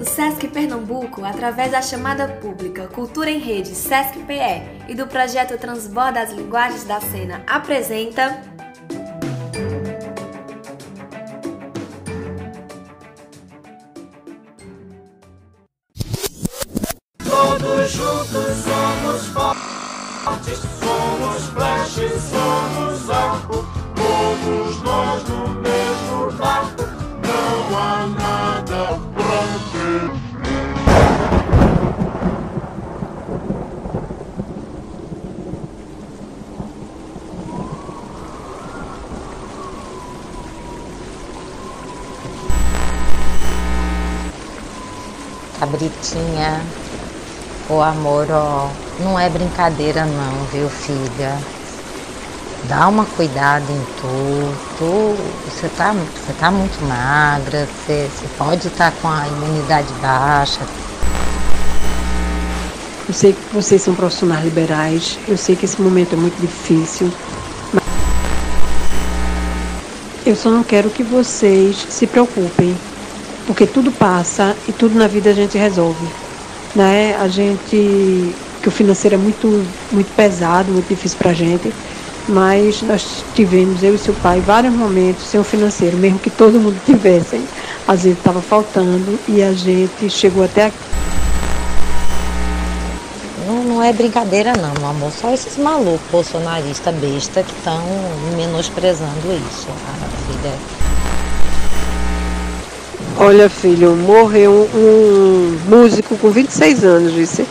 O Sesc Pernambuco, através da chamada pública Cultura em Rede Sesc PE e do projeto Transborda as Linguagens da Cena, apresenta brincadeira não, viu, filha? Dá uma cuidada em tu. tu você, tá, você tá muito magra, você, você pode estar com a imunidade baixa. Eu sei que vocês são profissionais liberais, eu sei que esse momento é muito difícil. mas Eu só não quero que vocês se preocupem, porque tudo passa e tudo na vida a gente resolve. Né? A gente, que o financeiro é muito, muito pesado, muito difícil para a gente, mas nós tivemos, eu e seu pai, vários momentos sem o financeiro, mesmo que todo mundo tivesse. Às vezes estava faltando e a gente chegou até aqui. Não, não é brincadeira não, meu amor. Só esses malucos bolsonaristas besta que estão menosprezando isso, a filha. Olha, filho, morreu um músico com 26 anos, disse.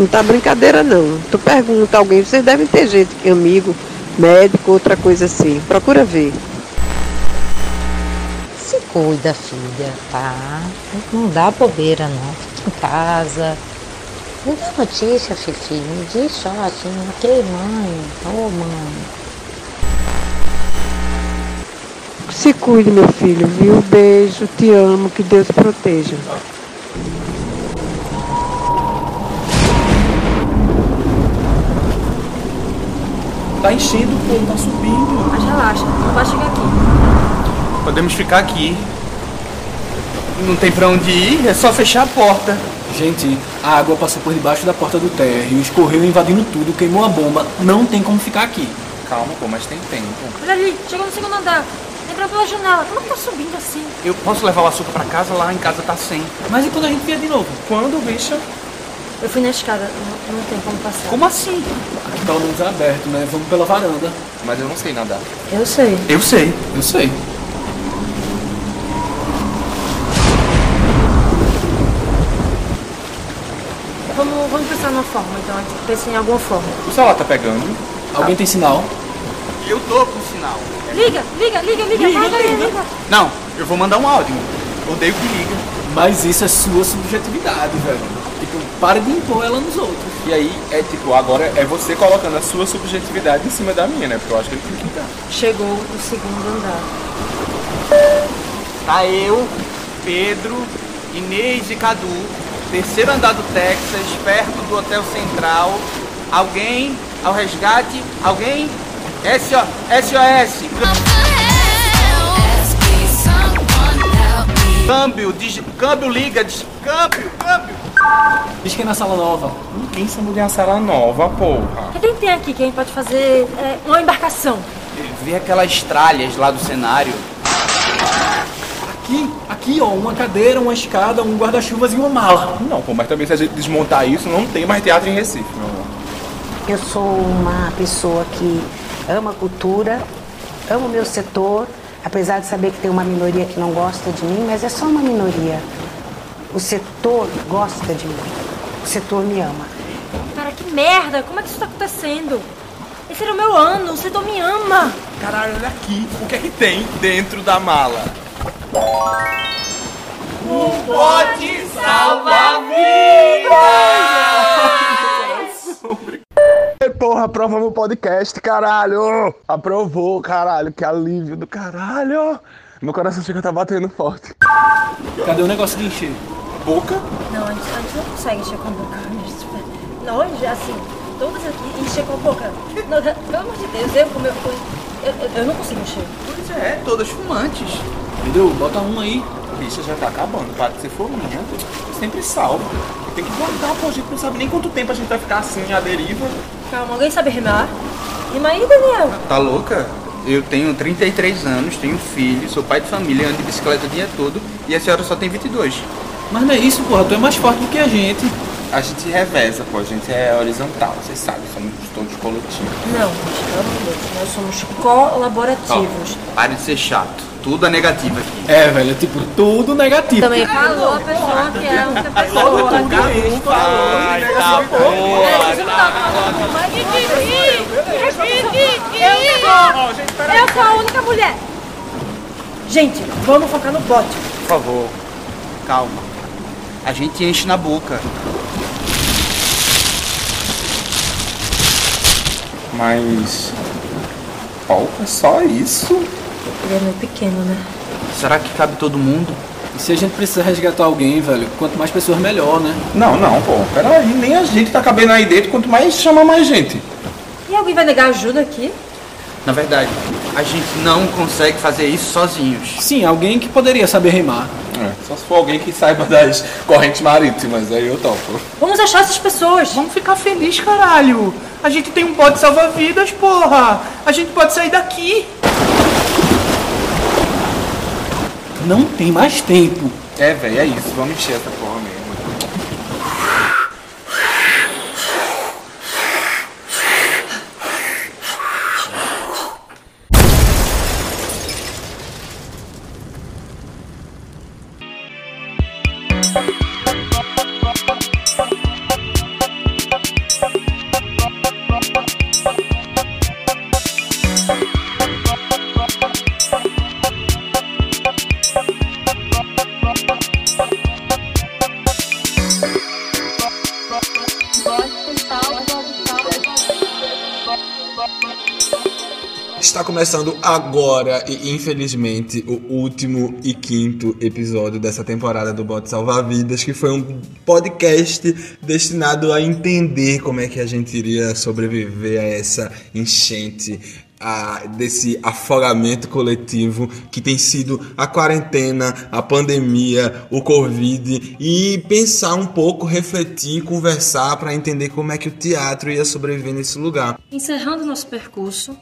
Não tá brincadeira, não. Tu pergunta a alguém, vocês devem ter gente, amigo, médico, outra coisa assim. Procura ver. Se cuida, filha, tá? Não dá bobeira não. Fica em casa. Me dá notícia, Fifi. Me diz só assim, ok, mãe. Ô, mãe. Se cuide, meu filho, viu? Beijo, te amo, que Deus te proteja. Tá enchendo, pô, tá subindo. Mas relaxa, não vai chegar aqui. Podemos ficar aqui. Não tem pra onde ir, é só fechar a porta. Gente, a água passou por debaixo da porta do térreo, escorreu invadindo tudo, queimou a bomba. Não tem como ficar aqui. Calma, pô, mas tem tempo. Olha ali, chegou no segundo andar. Entrou pela janela. Como que tá subindo assim? Eu posso levar o açúcar pra casa? Lá em casa tá sem. Mas e quando a gente vier de novo? Quando, bicha? Eu fui na escada, não, não tem como passar. Como assim? Aqui pelo menos é aberto, né? Vamos pela varanda. Mas eu não sei nadar. Eu sei. Eu sei. Eu sei. Vamos, vamos pensar numa forma, então. A gente pensa em alguma forma. O celular tá pegando. Alguém tem sinal? Eu tô com sinal. Liga, liga, liga, liga. Liga, vai, liga. liga. Não, eu vou mandar um áudio. Odeio que liga. Mas isso é sua subjetividade, velho. Tipo, pare de impor ela nos outros. E aí, é tipo, agora é você colocando a sua subjetividade em cima da minha, né? Porque eu acho que ele tem que dar. Chegou o segundo andar. Tá eu, Pedro, Inês e Cadu, terceiro andar do Texas, perto do Hotel Central. Alguém ao resgate? Alguém? SO, SOS! Câmbio, diz, câmbio liga, diz, câmbio, câmbio! Diz que é na sala nova. Ninguém sabe onde é a sala nova, porra. O que tem aqui que a gente pode fazer é, uma embarcação? Vê aquelas tralhas lá do cenário. Aqui, aqui, ó, uma cadeira, uma escada, um guarda-chuvas e uma mala. Não, pô, mas também se a gente desmontar isso, não tem mais teatro em Recife, meu amor. Eu sou uma pessoa que ama cultura, amo o meu setor, apesar de saber que tem uma minoria que não gosta de mim, mas é só uma minoria. O setor gosta de mim, o setor me ama. Cara, que merda! Como é que isso tá acontecendo? Esse era o meu ano, o setor me ama! Caralho, olha aqui, o que é que tem dentro da mala? Um bote salva-vidas! Porra, aprovamos o podcast, caralho! Aprovou, caralho, que alívio do caralho! Meu coração chega a tá batendo forte. Cadê o negócio de encher? Boca? Não, a gente, a gente não consegue encher com a boca. Nós, assim, todas aqui encher com a boca. Não, pelo amor de Deus, eu como eu, eu, eu, eu não consigo encher. Pois é, todas fumantes. Pedro, bota um aí. Bicha, já tá acabando. Para de ser fominha. Sempre salvo. Tem que guardar, pô. A gente não sabe nem quanto tempo a gente vai ficar assim, à deriva. Calma, alguém sabe rimar? Rima aí, Daniel. Tá louca? Eu tenho 33 anos, tenho filho, sou pai de família, ando de bicicleta o dia todo e a senhora só tem 22. Mas não é isso, porra. Tu é mais forte do que a gente. A gente reveza, pô. A gente é horizontal, vocês sabem. Somos todos coletivos. Não, Deus. Nós somos colaborativos. Pare de ser chato. Tudo é negativo aqui. É, velho, é tipo tudo negativo. Também falou a pessoa que é outra pessoa. Ai, tá boa, Eu sou a única mulher. Gente, vamos focar no bote. Por favor, calma. A gente enche na boca. Mas. Falta só isso? Ele é meio pequeno, né? Será que cabe todo mundo? E se a gente precisa resgatar alguém, velho, quanto mais pessoas melhor, né? Não, não, pô. Peraí, nem a gente tá cabendo aí dentro, quanto mais chama mais gente. E alguém vai negar ajuda aqui? Na verdade, a gente não consegue fazer isso sozinhos. Sim, alguém que poderia saber rimar. É, só se for alguém que saiba das correntes marítimas, aí eu topo. Vamos achar essas pessoas. Vamos ficar feliz, caralho. A gente tem um bote salva-vidas, porra. A gente pode sair daqui. Não tem mais tempo. É, velho, é isso. Vamos encher essa começando agora e infelizmente o último e quinto episódio dessa temporada do Bote Salvar Vidas, que foi um podcast destinado a entender como é que a gente iria sobreviver a essa enchente, a, desse afogamento coletivo que tem sido a quarentena, a pandemia, o Covid e pensar um pouco, refletir, conversar para entender como é que o teatro ia sobreviver nesse lugar. Encerrando nosso percurso,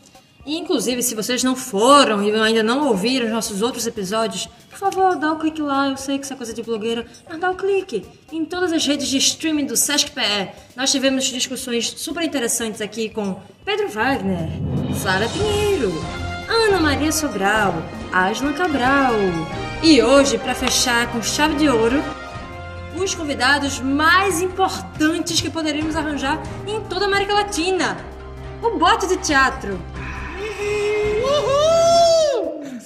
inclusive se vocês não foram e ainda não ouviram os nossos outros episódios, por favor, dá o clique lá. Eu sei que isso é coisa de blogueira, mas dá o clique. Em todas as redes de streaming do Sesc PE, nós tivemos discussões super interessantes aqui com Pedro Wagner, Sara Pinheiro, Ana Maria Sobral, Aslan Cabral. E hoje, para fechar com chave de ouro, os convidados mais importantes que poderíamos arranjar em toda a América Latina. O bote de teatro.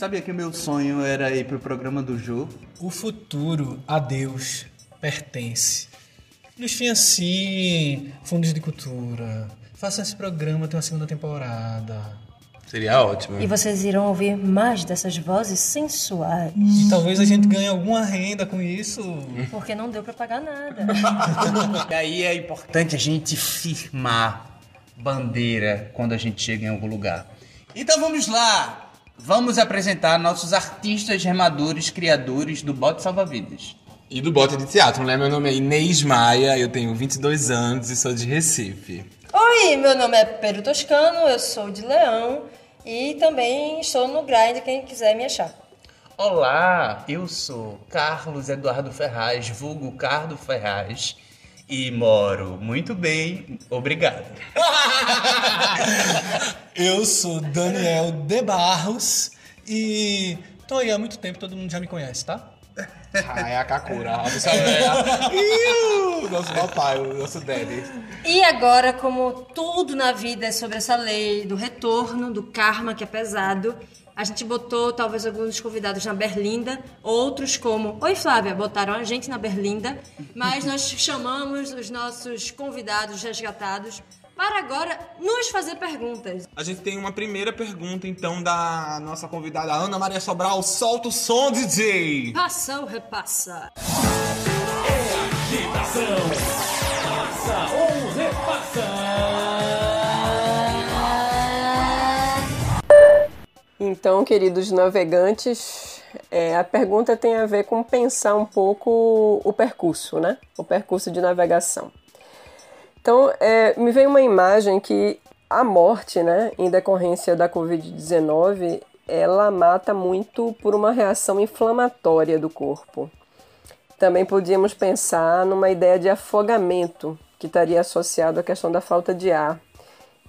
Sabia que o meu sonho era ir pro programa do Jô? O futuro a Deus pertence. Nos financiem fundos de cultura. Façam esse programa ter uma segunda temporada. Seria ótimo. E vocês irão ouvir mais dessas vozes sensuais. E talvez a gente ganhe alguma renda com isso. Porque não deu pra pagar nada. E aí é importante a gente firmar bandeira quando a gente chega em algum lugar. Então vamos lá! Vamos apresentar nossos artistas remadores, criadores do Bote Salva-Vidas. E do bote de teatro, né? Meu nome é Inês Maia, eu tenho 22 anos e sou de Recife. Oi, meu nome é Pedro Toscano, eu sou de Leão e também estou no Grind, quem quiser me achar. Olá, eu sou Carlos Eduardo Ferraz, vulgo Cardo Ferraz, e moro muito bem, obrigado. Eu sou Daniel de Barros e tô aí há muito tempo, todo mundo já me conhece, tá? Ah, é a Kakura, a velha. Iu, Nosso papai, o nosso daddy. E agora, como tudo na vida é sobre essa lei do retorno, do karma que é pesado, a gente botou talvez alguns convidados na Berlinda, outros como Oi Flávia, botaram a gente na Berlinda, mas nós chamamos os nossos convidados resgatados para agora nos fazer perguntas. A gente tem uma primeira pergunta, então, da nossa convidada Ana Maria Sobral. Solta o som, DJ! Passa ou repassa? Então, queridos navegantes, É, a pergunta tem a ver com pensar um pouco o percurso, né? O percurso de navegação. Então, é, me veio uma imagem que a morte, né, em decorrência da Covid-19, ela mata muito por uma reação inflamatória do corpo. Também podíamos pensar numa ideia de afogamento, que estaria associado à questão da falta de ar,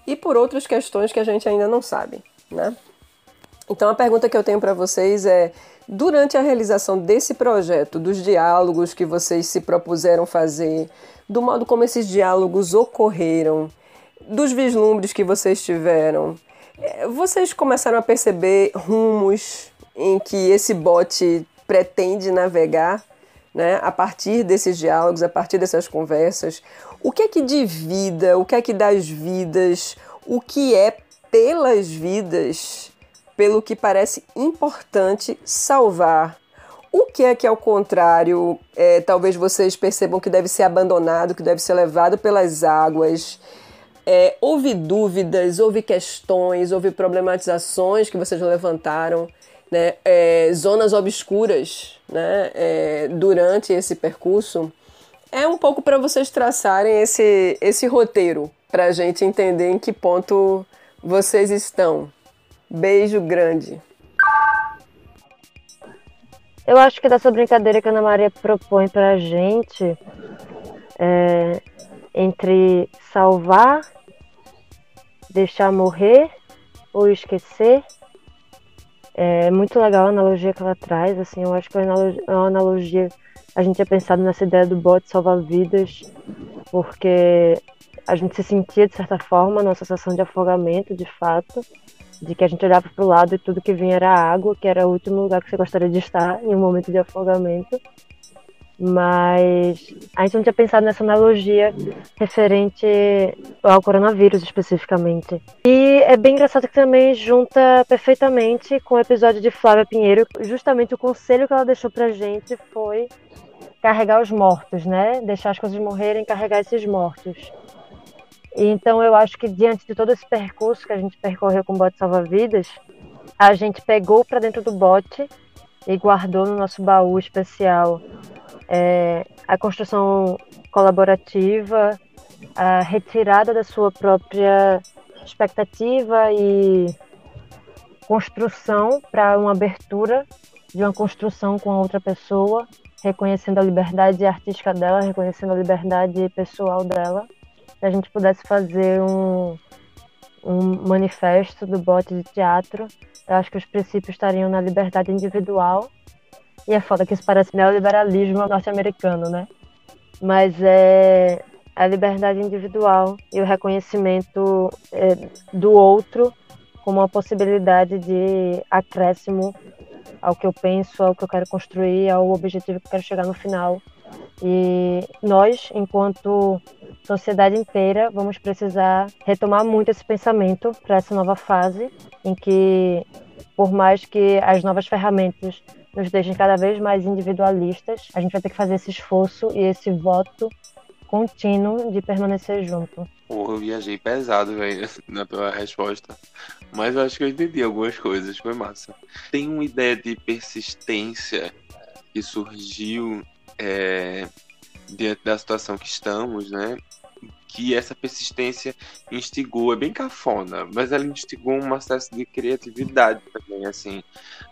e por outras questões que a gente ainda não sabe, né? Então a pergunta que eu tenho para vocês é: durante a realização desse projeto, dos diálogos que vocês se propuseram fazer, do modo como esses diálogos ocorreram, dos vislumbres que vocês tiveram, é, vocês começaram a perceber rumos em que esse bot pretende navegar, né, a partir desses diálogos, a partir dessas conversas? O que é que de vida, o que é que das vidas, o que é pelas vidas, pelo que parece importante salvar o que é que, ao contrário, é, talvez vocês percebam que deve ser abandonado, que deve ser levado pelas águas? É, houve dúvidas, houve questões, houve problematizações que vocês levantaram, né? É, zonas obscuras né? É, durante esse percurso. É um pouco para vocês traçarem esse, esse roteiro, para a gente entender em que ponto vocês estão. Beijo grande. Eu acho que dessa brincadeira que a Ana Maria propõe pra gente é, entre salvar, deixar morrer ou esquecer. É muito legal a analogia que ela traz, assim, eu acho que é uma analogia, a gente tinha pensado nessa ideia do bot salvar vidas, porque a gente se sentia, de certa forma, numa sensação de afogamento, de fato, de que a gente olhava para o lado e tudo que vinha era água, que era o último lugar que você gostaria de estar em um momento de afogamento. Mas a gente não tinha pensado nessa analogia referente ao coronavírus especificamente. E é bem engraçado que também junta perfeitamente com o episódio de Flávia Pinheiro. Justamente o conselho que ela deixou pra gente foi carregar os mortos, né? Deixar as coisas morrerem, carregar esses mortos. Então eu acho que diante de todo esse percurso que a gente percorreu com o bote salva-vidas, a gente pegou para dentro do bote e guardou no nosso baú especial é, a construção colaborativa, a retirada da sua própria expectativa e construção para uma abertura de uma construção com a outra pessoa, reconhecendo a liberdade artística dela, reconhecendo a liberdade pessoal dela que a gente pudesse fazer um, um manifesto do bote de teatro. Eu acho que os princípios estariam na liberdade individual. E é foda que isso parece neoliberalismo norte-americano, né? Mas é a liberdade individual e o reconhecimento é, do outro como uma possibilidade de acréscimo ao que eu penso, ao que eu quero construir, ao objetivo que eu quero chegar no final. E nós, enquanto sociedade inteira, vamos precisar retomar muito esse pensamento para essa nova fase, em que, por mais que as novas ferramentas nos deixem cada vez mais individualistas, a gente vai ter que fazer esse esforço e esse voto contínuo de permanecer junto. Porra, eu viajei pesado, velho, na tua resposta. Mas eu acho que eu entendi algumas coisas, foi massa. Tem uma ideia de persistência que surgiu é, diante da situação que estamos, né? Que essa persistência instigou, é bem cafona, mas ela instigou uma espécie de criatividade também, assim.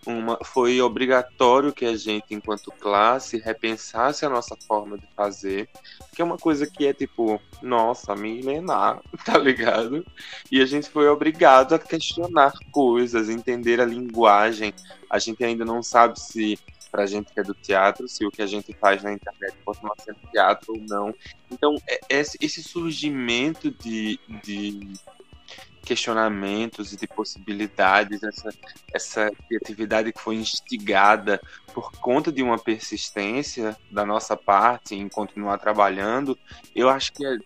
Uma, foi obrigatório que a gente, enquanto classe, repensasse a nossa forma de fazer, que é uma coisa que é tipo, nossa, milenar, tá ligado? E a gente foi obrigado a questionar coisas, entender a linguagem. A gente ainda não sabe se pra gente que é do teatro, se o que a gente faz na internet continua sendo teatro ou não. Então, é esse surgimento de, de questionamentos e de possibilidades, essa, essa criatividade que foi instigada por conta de uma persistência da nossa parte em continuar trabalhando, eu acho que é,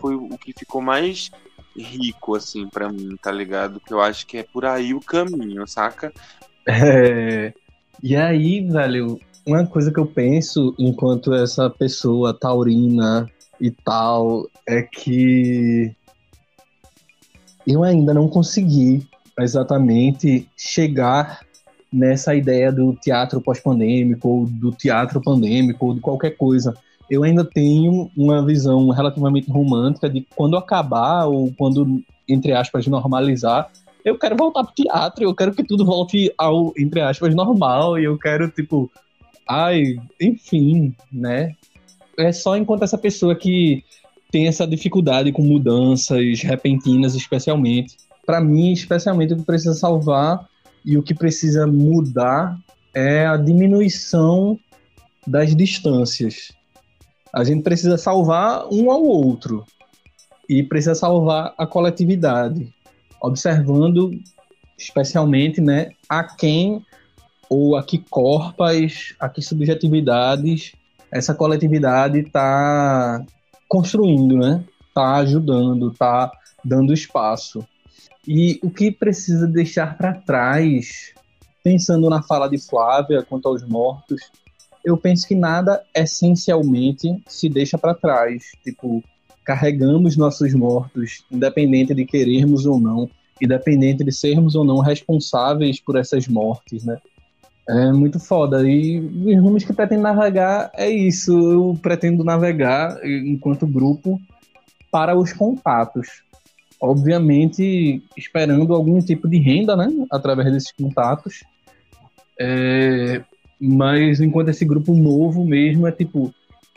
foi o que ficou mais rico, assim, para mim, tá ligado? Que eu acho que é por aí o caminho, saca? É, e aí, velho, uma coisa que eu penso enquanto essa pessoa taurina e tal é que eu ainda não consegui exatamente chegar nessa ideia do teatro pós-pandêmico, ou do teatro pandêmico, ou de qualquer coisa. Eu ainda tenho uma visão relativamente romântica de quando acabar, ou quando, entre aspas, normalizar, eu quero voltar pro teatro, eu quero que tudo volte ao, entre aspas, normal, e eu quero, tipo, ai, enfim, né? É só enquanto essa pessoa que tem essa dificuldade com mudanças repentinas, especialmente. Para mim, especialmente, o que precisa salvar e o que precisa mudar é a diminuição das distâncias. A gente precisa salvar um ao outro e precisa salvar a coletividade, observando especialmente, né, a quem ou a que corpas, a que subjetividades essa coletividade está construindo, né? Está ajudando, está dando espaço. E o que precisa deixar para trás, pensando na fala de Flávia quanto aos mortos, eu penso que nada essencialmente se deixa para trás. Tipo, carregamos nossos mortos, independente de querermos ou não, independente de sermos ou não responsáveis por essas mortes, né? É muito foda. E os rumos que pretendo navegar é isso. Eu pretendo navegar enquanto grupo para os contatos obviamente esperando algum tipo de renda, né, através desses contatos. É, mas enquanto esse grupo novo mesmo é tipo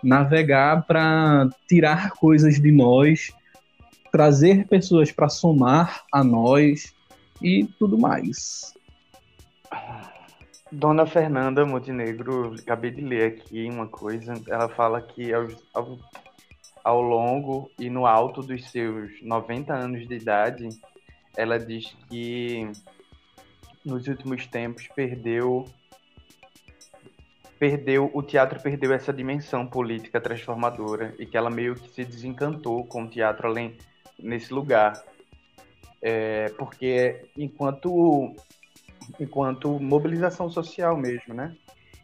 navegar para tirar coisas de nós, trazer pessoas para somar a nós e tudo mais. Dona Fernanda Montenegro, acabei de ler aqui uma coisa. Ela fala que ao, ao ao longo e no alto dos seus 90 anos de idade, ela diz que nos últimos tempos perdeu perdeu o teatro perdeu essa dimensão política transformadora e que ela meio que se desencantou com o teatro além nesse lugar. É, porque enquanto enquanto mobilização social mesmo né?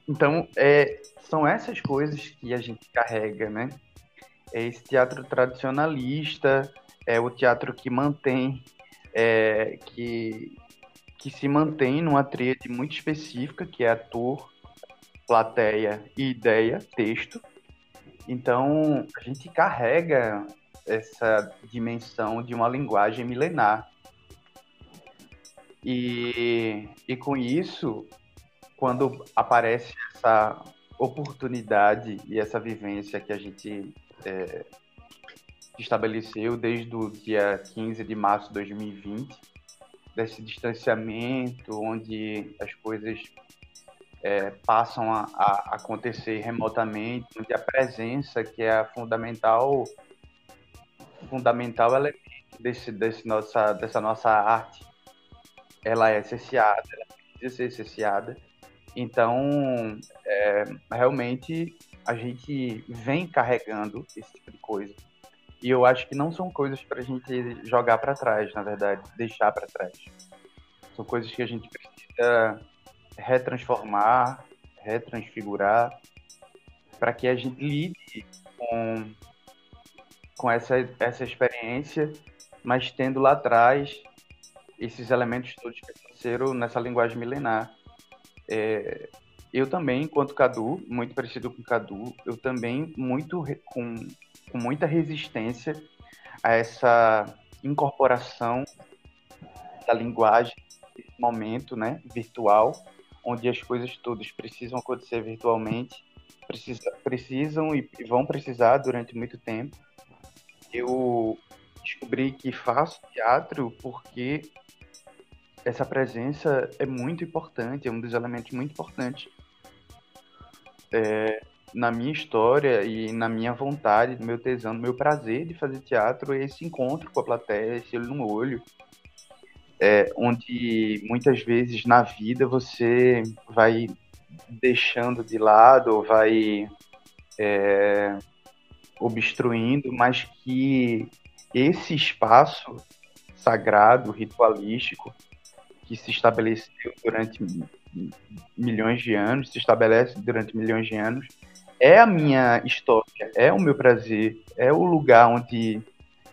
Então é, são essas coisas que a gente carrega né? É esse teatro tradicionalista, é o teatro que mantém, é, que, que se mantém numa tríade muito específica, que é ator, plateia e ideia, texto. Então, a gente carrega essa dimensão de uma linguagem milenar. E, e com isso, quando aparece essa oportunidade e essa vivência que a gente é, estabeleceu desde o dia 15 de março de 2020, desse distanciamento, onde as coisas é, passam a, a, acontecer remotamente, onde a presença, que é a fundamental, fundamental elemento desse, desse nossa, dessa nossa arte, ela é cesseada, ela precisa ser cesseada. Então, é, realmente a gente vem carregando esse tipo de coisa. E eu acho que não são coisas para a gente jogar para trás, na verdade, deixar para trás. São coisas que a gente precisa retransformar, retransfigurar, para que a gente lide com, com essa, essa experiência, mas tendo lá atrás esses elementos todos que aconteceram nessa linguagem milenar. É, eu também, enquanto Cadu, muito parecido com Cadu, eu também muito com, com muita resistência a essa incorporação da linguagem nesse momento, né, virtual, onde as coisas todas precisam acontecer virtualmente, precisa, precisam e vão precisar durante muito tempo. Eu descobri que faço teatro porque essa presença é muito importante, é um dos elementos muito importantes é, na minha história e na minha vontade, no meu tesão, no meu prazer de fazer teatro, é esse encontro com a plateia, esse olho no olho, é, onde muitas vezes na vida você vai deixando de lado, vai é, obstruindo, mas que esse espaço sagrado, ritualístico, que se estabeleceu durante milhões de anos, se estabelece durante milhões de anos, é a minha história, é o meu prazer, é o lugar onde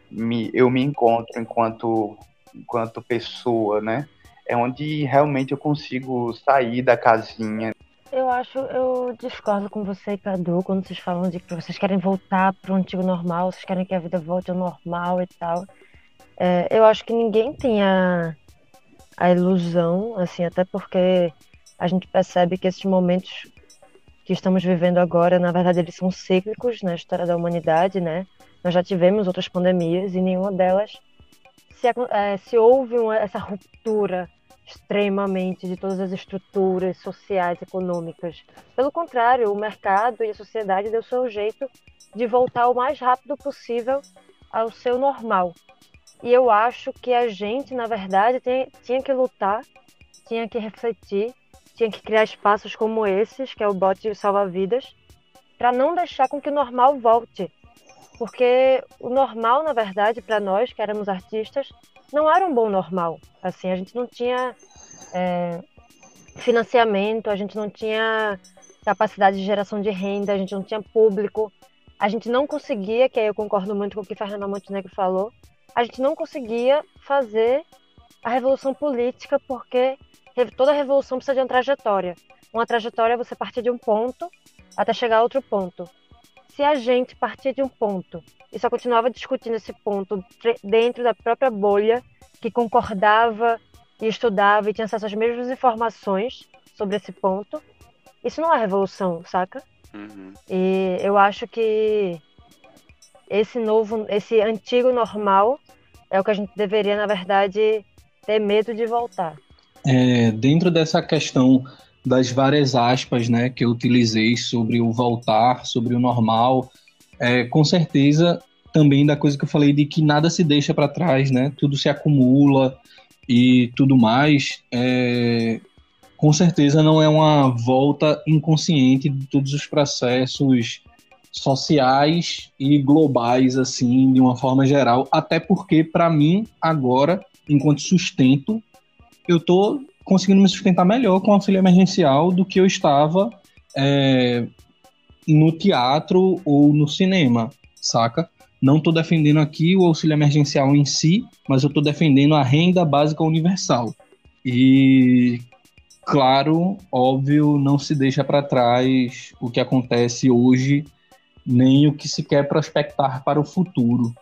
me, eu me encontro enquanto, enquanto pessoa, né? é onde realmente eu consigo sair da casinha. Eu acho, eu discordo com você, Cadu, quando vocês falam de que vocês querem voltar para o antigo normal, vocês querem que a vida volte ao normal e tal. É, eu acho que ninguém tem a, a ilusão, assim, até porque a gente percebe que esses momentos que estamos vivendo agora, na verdade, eles são cíclicos na história da humanidade, né? Nós já tivemos outras pandemias e nenhuma delas se, é, se houve uma, essa ruptura extremamente de todas as estruturas sociais, econômicas. Pelo contrário, o mercado e a sociedade deu seu jeito de voltar o mais rápido possível ao seu normal. E eu acho que a gente, na verdade, tem, tinha que lutar, tinha que refletir, tinha que criar espaços como esses, que é o bote salva-vidas, para não deixar com que o normal volte. Porque o normal, na verdade, para nós que éramos artistas, não era um bom normal. Assim, a gente não tinha é, financiamento, a gente não tinha capacidade de geração de renda, a gente não tinha público, a gente não conseguia, que aí eu concordo muito com o que Fernanda Montenegro falou, a gente não conseguia fazer a revolução política porque toda revolução precisa de uma trajetória. Uma trajetória é você partir de um ponto até chegar a outro ponto. Se a gente partir de um ponto e só continuava discutindo esse ponto dentro da própria bolha, que concordava e estudava e tinha acesso às mesmas informações sobre esse ponto, isso não é revolução, saca? Uhum. E eu acho que esse novo, esse antigo normal é o que a gente deveria, na verdade, ter medo de voltar. É, dentro dessa questão das várias aspas né, que eu utilizei sobre o voltar, sobre o normal, é, com certeza também da coisa que eu falei de que nada se deixa para trás, né? Tudo se acumula e tudo mais. É, com certeza não é uma volta inconsciente de todos os processos sociais e globais, assim, de uma forma geral. Até porque, para mim, agora, enquanto sustento, eu tô conseguindo me sustentar melhor com auxílio emergencial do que eu estava é, no teatro ou no cinema, saca? Não estou defendendo aqui o auxílio emergencial em si, mas eu estou defendendo a renda básica universal. E, claro, óbvio, não se deixa para trás o que acontece hoje, nem o que se quer prospectar para o futuro.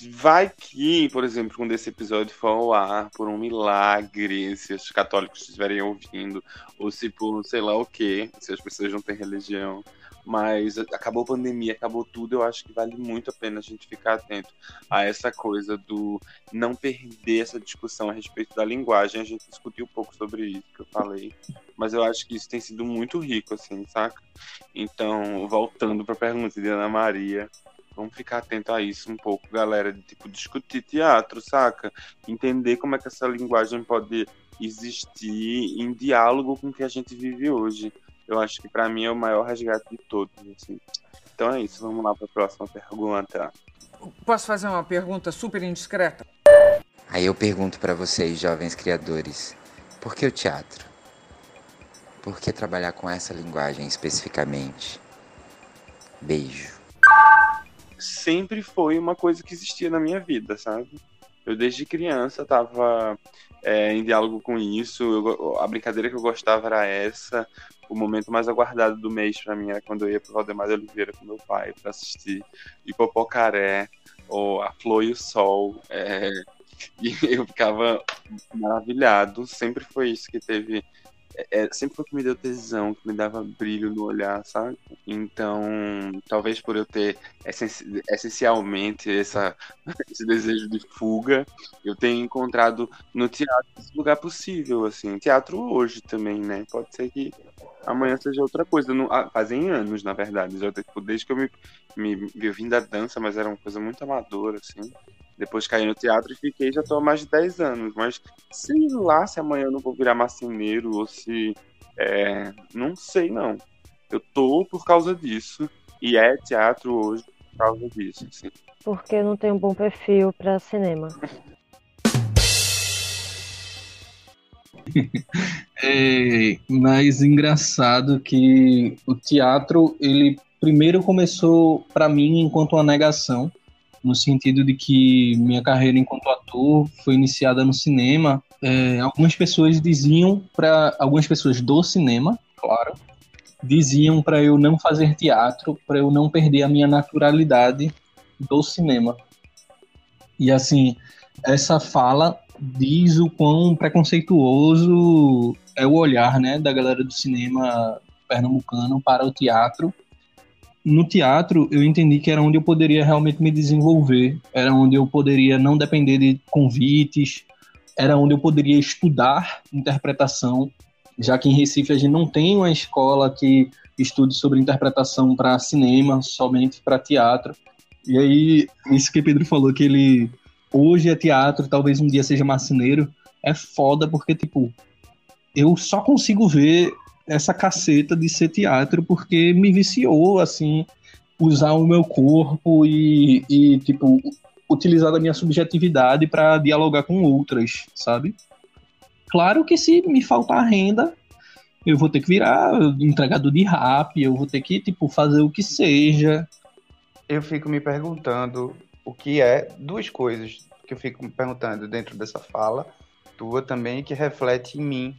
Vai que, por exemplo, quando esse episódio for ao ar, por um milagre, se os católicos estiverem ouvindo, ou se por sei lá o que, se as pessoas não têm religião, mas acabou a pandemia, acabou tudo, eu acho que vale muito a pena a gente ficar atento a essa coisa do não perder essa discussão a respeito da linguagem. A gente discutiu um pouco sobre isso que eu falei, mas eu acho que isso tem sido muito rico, assim, saca? Então, voltando para a pergunta de Ana Maria, Vamos ficar atento a isso um pouco, galera, de tipo discutir teatro, saca? Entender como é que essa linguagem pode existir em diálogo com o que a gente vive hoje. Eu acho que para mim é o maior resgate de todos, assim. Então é isso, vamos lá para a próxima pergunta. Posso fazer uma pergunta super indiscreta? Aí eu pergunto para vocês, jovens criadores, por que o teatro? Por que trabalhar com essa linguagem especificamente? Beijo. Sempre foi uma coisa que existia na minha vida, sabe? Eu desde criança tava é, em diálogo com isso. Eu, a brincadeira que eu gostava era essa. O momento mais aguardado do mês para mim era quando eu ia pro Valdemar de Oliveira com meu pai para assistir Ipopocaré ou A Flor e o Sol. É, e eu ficava maravilhado. Sempre foi isso que teve é, sempre foi o que me deu tesão, que me dava brilho no olhar, sabe? Então, talvez por eu ter essencialmente essa, esse desejo de fuga, eu tenha encontrado no teatro esse lugar possível, assim. Teatro hoje também, né? Pode ser que amanhã seja outra coisa. Não, ah, fazem anos, na verdade. Já, tipo, desde que eu me, me, me vim da dança, mas era uma coisa muito amadora, assim. Depois caí no teatro e fiquei, já tô há mais de 10 anos. Mas sei lá se amanhã eu não vou virar marceneiro ou se. É, não sei, não. Eu tô por causa disso. E é teatro hoje por causa disso, assim. Porque eu não tenho um bom perfil para cinema. é mais engraçado que o teatro, ele primeiro começou para mim enquanto uma negação no sentido de que minha carreira enquanto ator foi iniciada no cinema é, algumas pessoas diziam para algumas pessoas do cinema, claro, diziam para eu não fazer teatro, para eu não perder a minha naturalidade do cinema. E assim, essa fala diz o quão preconceituoso é o olhar, né, da galera do cinema pernambucano para o teatro. No teatro, eu entendi que era onde eu poderia realmente me desenvolver, era onde eu poderia não depender de convites, era onde eu poderia estudar interpretação, já que em Recife a gente não tem uma escola que estude sobre interpretação para cinema, somente para teatro. E aí, isso que Pedro falou, que ele hoje é teatro, talvez um dia seja marceneiro, é foda porque, tipo, eu só consigo ver essa caceta de ser teatro porque me viciou, assim, usar o meu corpo e, e tipo, utilizar a minha subjetividade para dialogar com outras, sabe? Claro que se me faltar renda, eu vou ter que virar entregador de rap, eu vou ter que, tipo, fazer o que seja. Eu fico me perguntando o que é duas coisas que eu fico me perguntando dentro dessa fala tua também que reflete em mim.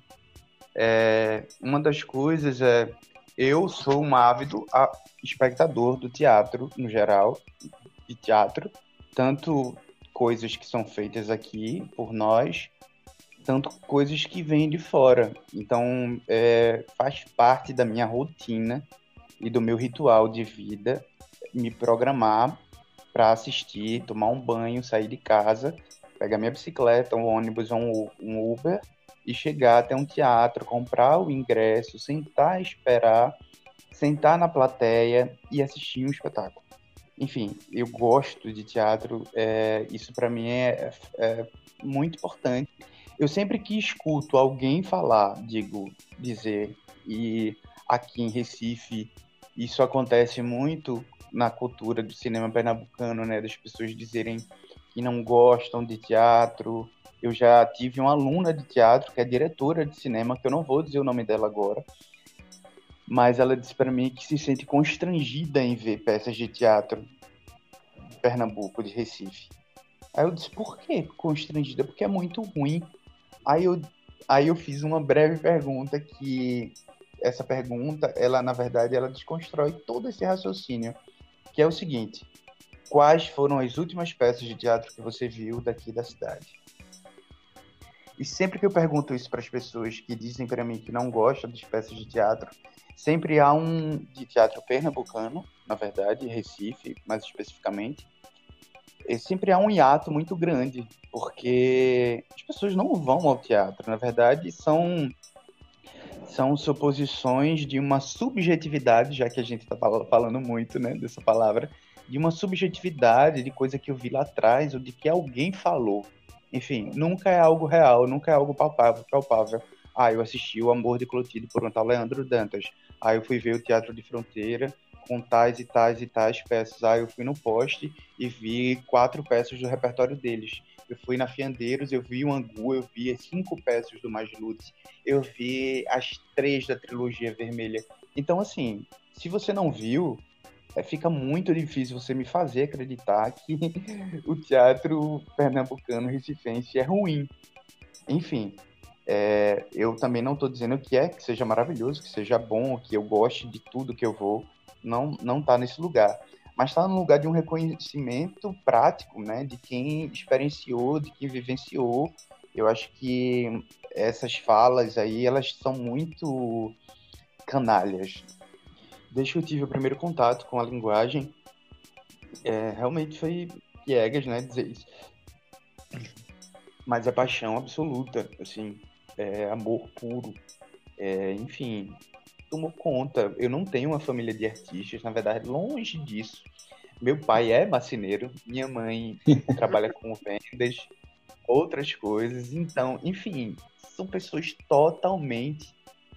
É, uma das coisas é eu sou um ávido espectador do teatro no geral, de teatro, tanto coisas que são feitas aqui por nós, tanto coisas que vêm de fora. Então, é, faz parte da minha rotina e do meu ritual de vida me programar para assistir, tomar um banho, sair de casa, pegar minha bicicleta, um ônibus ou um Uber e chegar até um teatro, comprar o ingresso, sentar esperar, sentar na plateia e assistir um espetáculo. Enfim, eu gosto de teatro, é, isso para mim é, é muito importante. Eu sempre que escuto alguém falar, digo, dizer, e aqui em Recife isso acontece muito na cultura do cinema pernambucano, né, das pessoas dizerem que não gostam de teatro. Eu já tive uma aluna de teatro que é diretora de cinema, que eu não vou dizer o nome dela agora, mas ela disse para mim que se sente constrangida em ver peças de teatro de Pernambuco, de Recife. Aí eu disse, por que constrangida? Porque é muito ruim. Aí eu, aí eu fiz uma breve pergunta que essa pergunta, ela na verdade, ela desconstrói todo esse raciocínio que é o seguinte: quais foram as últimas peças de teatro que você viu daqui da cidade? E sempre que eu pergunto isso para as pessoas que dizem para mim que não gostam das peças de teatro, sempre há um de teatro pernambucano, na verdade, Recife, mais especificamente, e sempre há um hiato muito grande, porque as pessoas não vão ao teatro, na verdade, são são suposições de uma subjetividade, já que a gente está falando muito né, dessa palavra, de uma subjetividade de coisa que eu vi lá atrás ou de que alguém falou. Enfim, nunca é algo real, nunca é algo palpável. palpável. Ah, eu assisti O Amor de Clotilde por um tal Leandro Dantas. Ah, eu fui ver o Teatro de Fronteira com tais e tais e tais peças. Ah, eu fui no poste e vi quatro peças do repertório deles. Eu fui na Fiandeiros, eu vi o Angu, eu vi cinco peças do Mais Lutz, eu vi as três da trilogia vermelha. Então, assim, se você não viu, é, fica muito difícil você me fazer acreditar que o teatro pernambucano recifense é ruim. Enfim, é, eu também não estou dizendo que é, que seja maravilhoso, que seja bom, que eu goste de tudo que eu vou. Não, não tá nesse lugar mas está no lugar de um reconhecimento prático, né, de quem experienciou, de quem vivenciou. Eu acho que essas falas aí, elas são muito canalhas. Desde que eu tive o primeiro contato com a linguagem, é, realmente foi piegas, né, dizer isso. Mas é paixão absoluta, assim, é amor puro, é, enfim, tomou conta. Eu não tenho uma família de artistas, na verdade, longe disso. Meu pai é marceneiro, minha mãe trabalha com vendas, outras coisas. Então, enfim, são pessoas totalmente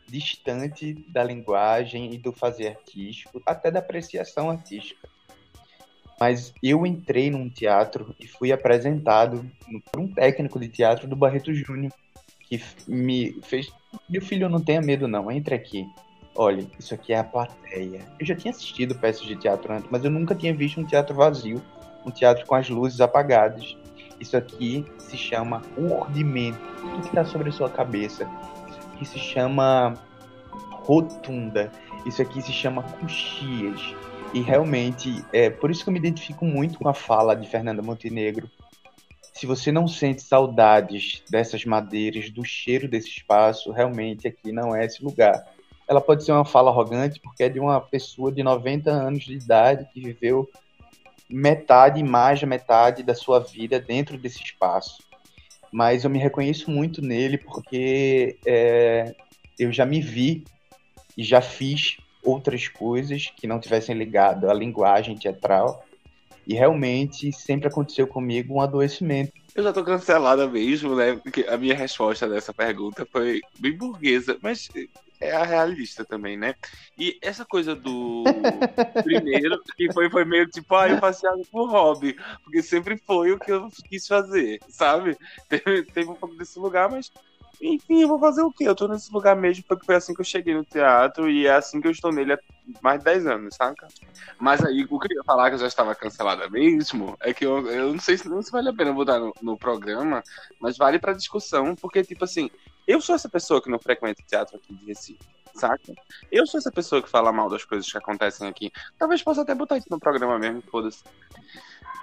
distantes da linguagem e do fazer artístico, até da apreciação artística. Mas eu entrei num teatro e fui apresentado por um técnico de teatro do Barreto Júnior, que me fez. Meu filho, não tenha medo, não, entre aqui. Olha, isso aqui é a plateia. Eu já tinha assistido peças de teatro antes, mas eu nunca tinha visto um teatro vazio, um teatro com as luzes apagadas. Isso aqui se chama urdimento. Tudo que está sobre a sua cabeça. Aqui se chama rotunda. Isso aqui se chama coxias. E realmente, é por isso que eu me identifico muito com a fala de Fernanda Montenegro. Se você não sente saudades dessas madeiras, do cheiro desse espaço, realmente aqui não é esse lugar. Ela pode ser uma fala arrogante porque é de uma pessoa de 90 anos de idade que viveu metade, mais da metade da sua vida dentro desse espaço. Mas eu me reconheço muito nele porque é, eu já me vi e já fiz outras coisas que não tivessem ligado à linguagem teatral. E realmente sempre aconteceu comigo um adoecimento. Eu já tô cancelada mesmo, né? Porque a minha resposta dessa pergunta foi bem burguesa, mas é a realista também, né? E essa coisa do primeiro, que foi, foi meio tipo, ah, eu passei algo por hobby, porque sempre foi o que eu quis fazer, sabe? Teve, teve um pouco desse lugar, mas enfim, eu vou fazer o quê? Eu tô nesse lugar mesmo porque foi assim que eu cheguei no teatro e é assim que eu estou nele há mais de 10 anos, saca? Mas aí, o que eu ia falar que eu já estava cancelada mesmo, é que eu, eu não sei se, não se vale a pena botar no, no programa, mas vale pra discussão, porque, tipo assim, eu sou essa pessoa que não frequenta teatro aqui de Recife, saca? Eu sou essa pessoa que fala mal das coisas que acontecem aqui. Talvez possa até botar isso no programa mesmo, foda-se.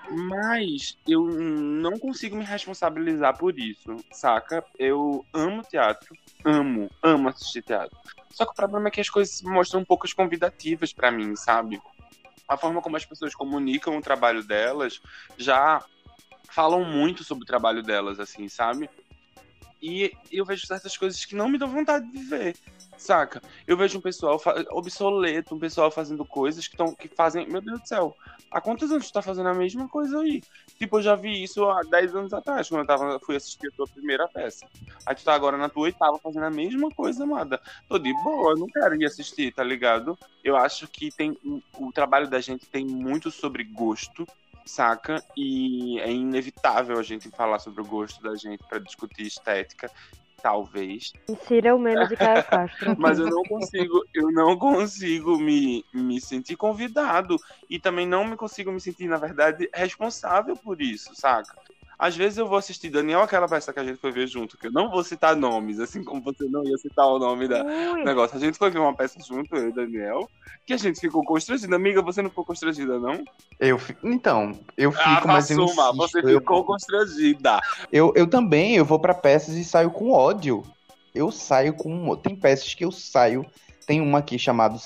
Mas eu não consigo me responsabilizar por isso, saca? Eu amo teatro, amo, amo assistir teatro. Só que o problema é que as coisas se mostram um pouco convidativas para mim, sabe? A forma como as pessoas comunicam o trabalho delas já falam muito sobre o trabalho delas, assim, sabe? E eu vejo certas coisas que não me dão vontade de ver, saca? Eu vejo um pessoal obsoleto, um pessoal fazendo coisas que, tão, que fazem. Meu Deus do céu, há quantos anos tu tá fazendo a mesma coisa aí? Tipo, eu já vi isso há 10 anos atrás, quando eu tava, fui assistir a tua primeira peça. Aí tu tá agora na tua oitava fazendo a mesma coisa, amada. Tô de boa, eu não quero ir assistir, tá ligado? Eu acho que tem o trabalho da gente tem muito sobre gosto saca? E é inevitável a gente falar sobre o gosto da gente para discutir estética, talvez. Insira o menos de Caio Castro. Mas eu não consigo, eu não consigo me, me sentir convidado e também não me consigo me sentir, na verdade, responsável por isso, saca? Às vezes eu vou assistir Daniel, aquela peça que a gente foi ver junto, que eu não vou citar nomes, assim como você não ia citar o nome da Ui. negócio. A gente foi ver uma peça junto, eu e Daniel, que a gente ficou constrangida. Amiga, você não ficou constrangida, não? Eu Então, eu fico, ah, mas eu assuma, insisto, você eu- ficou constrangida. Eu, eu também, eu vou pra peças e saio com ódio. Eu saio com. Tem peças que eu saio. Tem uma aqui chamada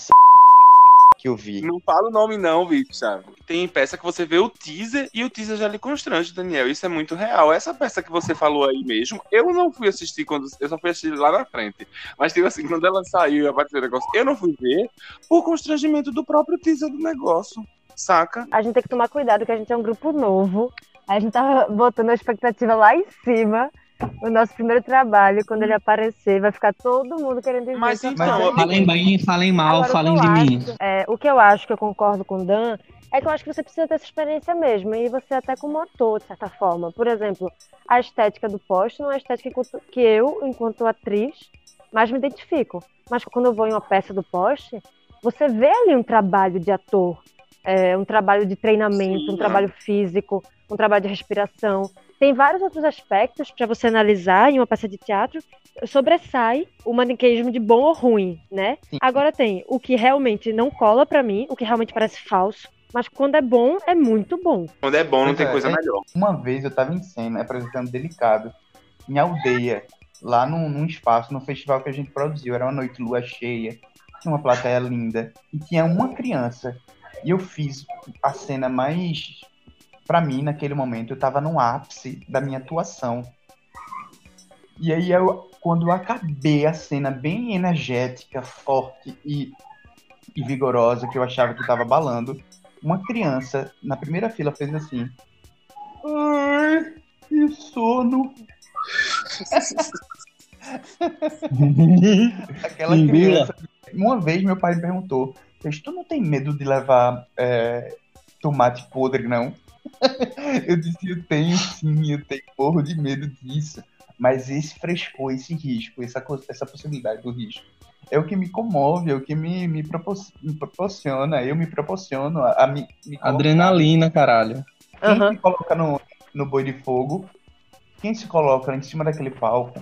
que eu vi. Não fala o nome não, bicha. Tem peça que você vê o teaser e o teaser já lhe constrange, Daniel. Isso é muito real. Essa peça que você falou aí mesmo, eu não fui assistir quando. Eu só fui assistir lá na frente. Mas tipo assim, quando ela saiu e apareceu o negócio, eu não fui ver por constrangimento do próprio teaser do negócio. Saca? A gente tem que tomar cuidado, que a gente é um grupo novo. A gente tá botando a expectativa lá em cima. O nosso primeiro trabalho, quando ele aparecer, vai ficar todo mundo querendo ver. Mas essa então. Falem bem, falem mal, Agora, falem que de eu mim. acho- é, o que eu acho que eu concordo com o Dan é que eu acho que você precisa ter essa experiência mesmo. E você até como ator, de certa forma. Por exemplo, a estética do post não é a estética que eu, enquanto atriz, mais me identifico. Mas quando eu vou em uma peça do post, você vê ali um trabalho de ator, é, um trabalho de treinamento, Sim, um trabalho físico, um trabalho de respiração. Tem vários outros aspectos para você analisar em uma peça de teatro. Sobressai o maniqueísmo de bom ou ruim, né? Agora tem o que realmente não cola para mim, o que realmente parece falso. Mas quando é bom, é muito bom. Quando é bom, não Pois tem é, coisa é- melhor. Uma vez eu tava em cena apresentando Delicado em aldeia, lá num, num espaço, no festival que a gente produziu. Era uma noite lua cheia, tinha uma plateia linda e tinha uma criança. E eu fiz a cena mais. Pra mim, naquele momento, eu tava no ápice da minha atuação. E aí, eu, quando eu acabei a cena bem energética, forte e, e vigorosa, que eu achava que tava balando, uma criança na primeira fila fez assim. Ai, que sono. Aquela criança. Uma vez meu pai me perguntou: "Fez, Tu não tem medo de levar é, tomate podre, não? eu disse: Eu tenho sim, eu tenho morro de medo disso. Mas esse frescor, esse risco, essa, essa possibilidade do risco, é o que me comove, é o que me, me, propor- me proporciona. Eu me proporciono a, a me, me colocar- Adrenalina, caralho. quem se coloca no no boi de fogo, quem se coloca em cima daquele palco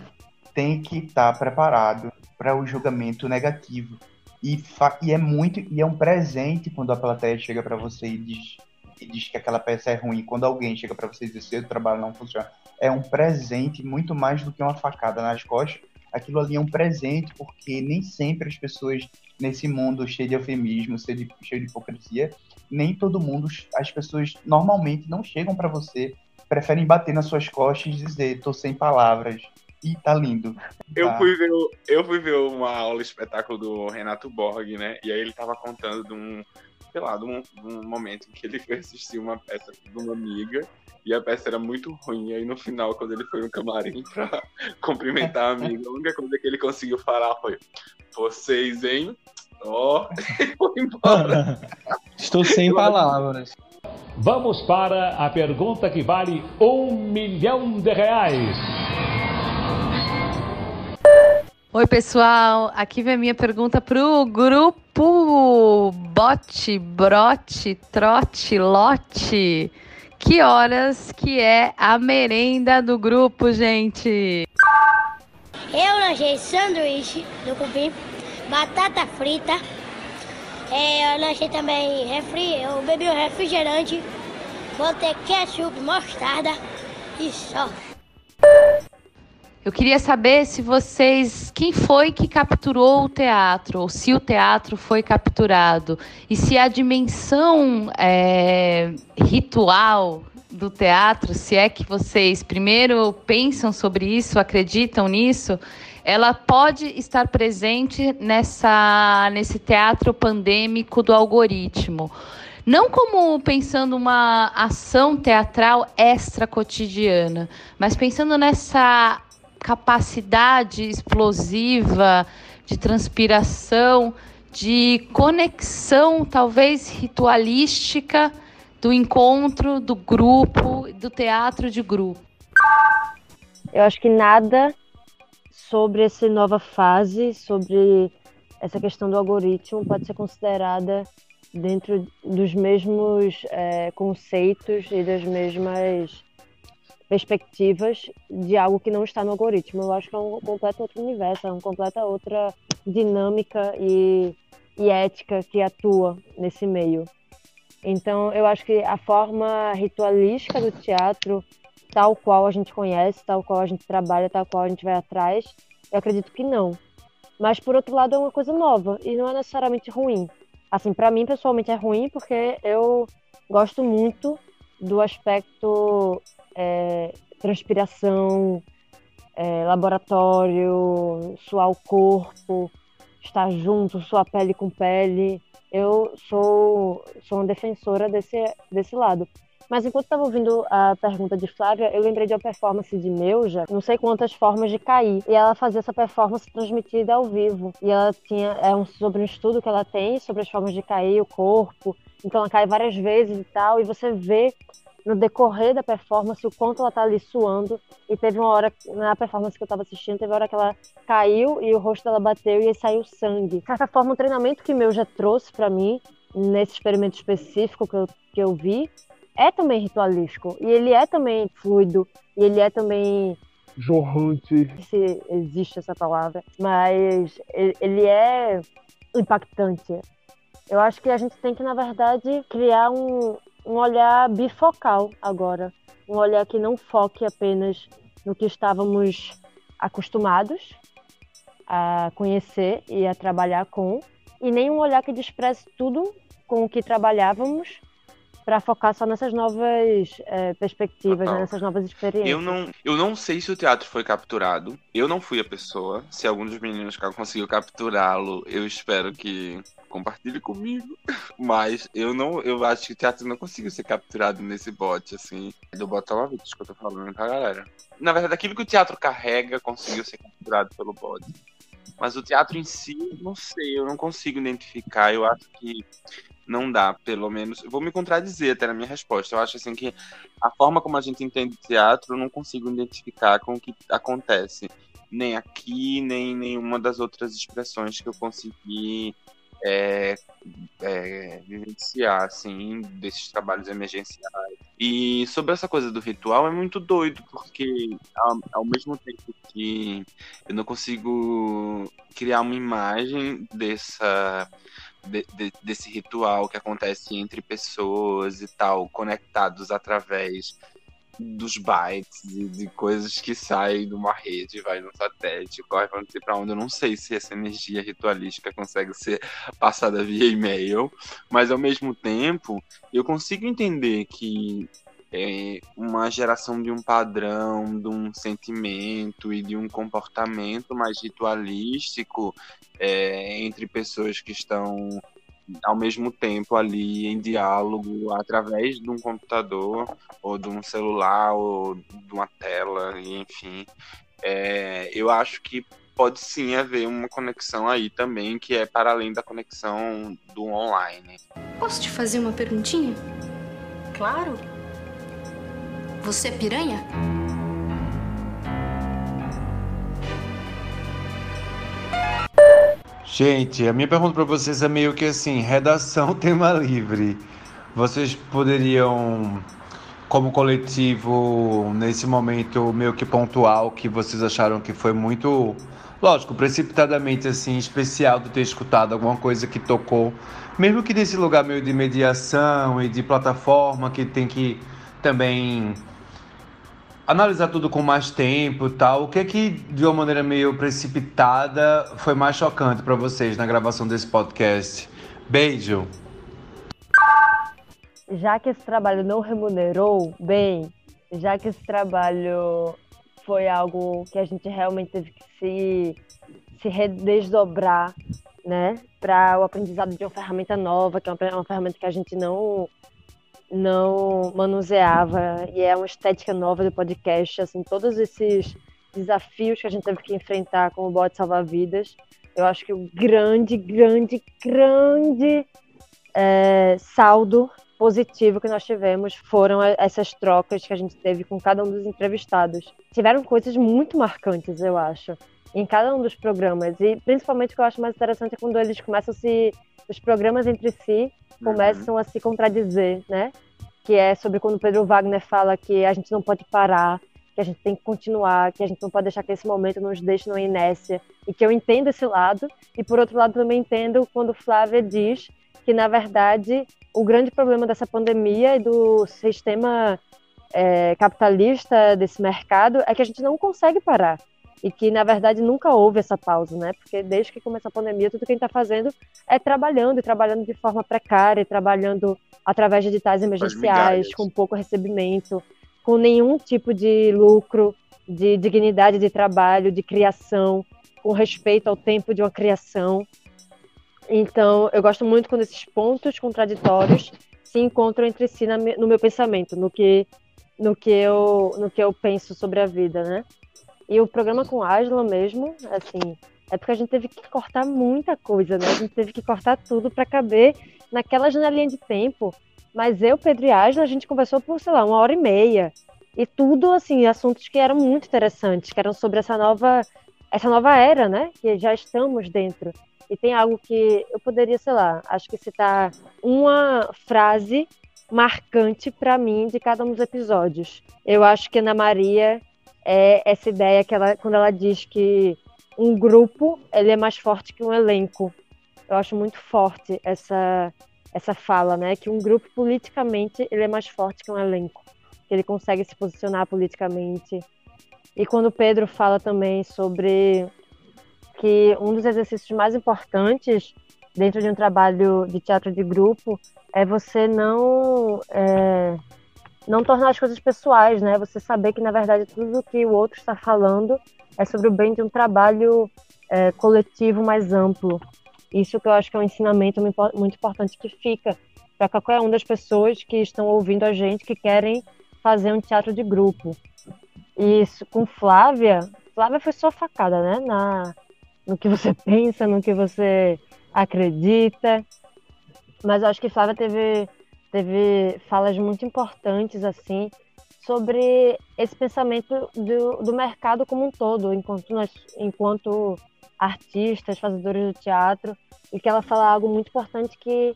tem que estar preparado para o julgamento negativo. E, e, é muito e é um presente quando a plateia chega para você e diz, e diz que aquela peça é ruim. Quando alguém chega para você e diz que seu trabalho não funciona, é um presente muito mais do que uma facada nas costas. Aquilo ali é um presente porque nem sempre as pessoas nesse mundo cheio de eufemismo, cheio de, cheio de hipocrisia, nem todo mundo, as pessoas normalmente não chegam para você, preferem bater nas suas costas e dizer, tô sem palavras. E tá lindo. Eu Tá. fui ver, eu fui ver uma aula espetáculo do Renato Borg, né? E aí ele tava contando de um, sei lá, de um, de um momento em que ele foi assistir uma peça de uma amiga e a peça era muito ruim. E aí no final, quando ele foi no camarim pra cumprimentar a amiga, a única coisa que ele conseguiu falar foi: Vocês, hein? Ó, foi embora. Estou sem palavras. Vamos para a pergunta que vale um milhão de reais. Oi, pessoal. Aqui vem a minha pergunta pro grupo Bote, Brote, Trote, Lote. Que horas que é a merenda do grupo, gente? Eu lanchei sanduíche do cupim, batata frita. É, eu lanchei também refri, eu bebi um refrigerante, botei ketchup, mostarda e só. Eu queria saber se vocês. Quem foi que capturou o teatro? Ou se o teatro foi capturado? E se a dimensão é, ritual do teatro, se é que vocês primeiro pensam sobre isso, acreditam nisso, ela pode estar presente nessa, nesse teatro pandêmico do algoritmo. Não como pensando uma ação teatral extra cotidiana, mas pensando nessa capacidade explosiva de transpiração, de conexão, talvez ritualística, do encontro, do grupo, do teatro de grupo. Eu acho que nada sobre essa nova fase, sobre essa questão do algoritmo, pode ser considerada dentro dos mesmos eh, conceitos e das mesmas perspectivas de algo que não está no algoritmo. Eu acho que é um completo outro universo, é uma completa outra dinâmica e, e ética que atua nesse meio. Então, eu acho que a forma ritualística do teatro, tal qual a gente conhece, tal qual a gente trabalha, tal qual a gente vai atrás, eu acredito que não. Mas, por outro lado, é uma coisa nova e não é necessariamente ruim. Assim, para mim, pessoalmente, é ruim porque eu gosto muito do aspecto é, transpiração, é, laboratório, suar o corpo, estar junto, suar pele com pele. Eu sou, sou uma defensora desse, desse lado. Mas enquanto estava ouvindo a pergunta de Flávia, eu lembrei de uma performance de Neuja, não sei quantas formas de cair. E ela fazia essa performance transmitida ao vivo. E ela tinha é um, sobre um estudo que ela tem sobre as formas de cair, o corpo. Então ela cai várias vezes e tal. E você vê no decorrer da performance o quanto ela tá ali suando. E teve uma hora, na performance que eu tava assistindo, teve uma hora que ela caiu e o rosto dela bateu e aí saiu sangue. De certa forma, o treinamento que meu já trouxe para mim, nesse experimento específico que eu, que eu vi, é também ritualístico. E ele é também fluido. E ele é também jorrante. Se existe essa palavra. Mas ele é impactante. Eu acho que a gente tem que, na verdade, criar um, um olhar bifocal agora. Um olhar que não foque apenas no que estávamos acostumados a conhecer e a trabalhar com, e nem um olhar que despreze tudo com o que trabalhávamos para focar só nessas novas é, perspectivas, né, nessas novas experiências. Eu não, eu não sei se o teatro foi capturado. Eu não fui a pessoa. Se algum dos meninos conseguiu capturá-lo, eu espero que compartilhe comigo. Mas eu não, eu acho que o teatro não conseguiu ser capturado nesse bot, assim, do bot Salva-Vidas que eu tô falando pra galera. Na verdade, aquilo que o teatro carrega conseguiu ser capturado pelo bot. Mas o teatro em si, não sei, eu não consigo identificar. Eu acho que não dá, pelo menos. Eu vou me contradizer até na minha resposta. Eu acho assim que a forma como a gente entende teatro, eu não consigo identificar com o que acontece. Nem aqui, nem em nenhuma das outras expressões que eu consegui é, é, vivenciar, assim, desses trabalhos emergenciais. E sobre essa coisa do ritual é muito doido, porque ao, ao mesmo tempo que eu não consigo criar uma imagem dessa de, de, desse ritual que acontece entre pessoas e tal, conectados através dos bytes e de coisas que saem de uma rede, vai no satélite, corre para não sei onde. Eu não sei se essa energia ritualística consegue ser passada via e-mail, mas ao mesmo tempo eu consigo entender que é uma geração de um padrão, de um sentimento e de um comportamento mais ritualístico é, entre pessoas que estão ao mesmo tempo ali em diálogo através de um computador ou de um celular ou de uma tela, enfim. É, eu acho que pode sim haver uma conexão aí também que é para além da conexão do online. Posso te fazer uma perguntinha? Claro. Você é piranha? Gente, a minha pergunta para vocês é meio que assim, redação tema livre. Vocês poderiam, como coletivo, nesse momento meio que pontual, que vocês acharam que foi muito, lógico, precipitadamente assim, especial de ter escutado alguma coisa que tocou, mesmo que nesse lugar meio de mediação e de plataforma que tem que também analisar tudo com mais tempo tal, o que é que de uma maneira meio precipitada foi mais chocante para vocês na gravação desse podcast? Beijo. Já que esse trabalho não remunerou bem, já que esse trabalho foi algo que a gente realmente teve que se, se redesdobrar, né, para o aprendizado de uma ferramenta nova, que é uma, uma ferramenta que a gente não não manuseava e é uma estética nova do podcast, assim, todos esses desafios que a gente teve que enfrentar com o bot salvar vidas, eu acho que o grande, grande, grande é, saldo positivo que nós tivemos foram essas trocas que a gente teve com cada um dos entrevistados. Tiveram coisas muito marcantes, eu acho, em cada um dos programas. E principalmente o que eu acho mais interessante é quando eles começam a se. Os programas entre si começam a se contradizer, né? Que é sobre quando Pedro Wagner fala que a gente não pode parar, que a gente tem que continuar, que a gente não pode deixar que esse momento nos deixe numa inércia, e que eu entendo esse lado, e por outro lado também entendo quando Flávia diz que, na verdade, o grande problema dessa pandemia e do sistema é, capitalista desse mercado é que a gente não consegue parar e que na verdade nunca houve essa pausa, né? Porque desde que começou a pandemia, tudo que a gente está fazendo é trabalhando, e trabalhando de forma precária, trabalhando através de editais emergenciais, com pouco recebimento, com nenhum tipo de lucro, de dignidade de trabalho, de criação, com respeito ao tempo de uma criação. Então, eu gosto muito quando esses pontos contraditórios se encontram entre si no meu pensamento, no que no que eu no que eu penso sobre a vida, né? E o programa com Asla mesmo, assim, é porque a gente teve que cortar muita coisa, né? A gente teve que cortar tudo para caber naquela janelinha de tempo. Mas eu, Pedro e Asla, a gente conversou por, sei lá, uma hora e meia. E tudo, assim, assuntos que eram muito interessantes, que eram sobre essa nova, essa nova era, né? Que já estamos dentro. E tem algo que eu poderia, sei lá, acho que citar uma frase marcante para mim de cada um dos episódios. Eu acho que Ana Maria é essa ideia que ela, quando ela diz que um grupo ele é mais forte que um elenco. Eu acho muito forte essa essa fala, né? Que um grupo politicamente ele é mais forte que um elenco, que ele consegue se posicionar politicamente. E quando Pedro fala também sobre que um dos exercícios mais importantes dentro de um trabalho de teatro de grupo é você não é, não tornar as coisas pessoais, né? Você saber que, na verdade, tudo que o outro está falando é sobre o bem de um trabalho é, coletivo mais amplo. Isso que eu acho que é um ensinamento muito importante que fica para qualquer uma das pessoas que estão ouvindo a gente que querem fazer um teatro de grupo. E isso, com Flávia, Flávia foi só facada, né? Na, no que você pensa, no que você acredita. Mas eu acho que Flávia teve teve falas muito importantes assim sobre esse pensamento do, do mercado como um todo, enquanto nós, enquanto artistas, fazedores do teatro, e que ela fala algo muito importante que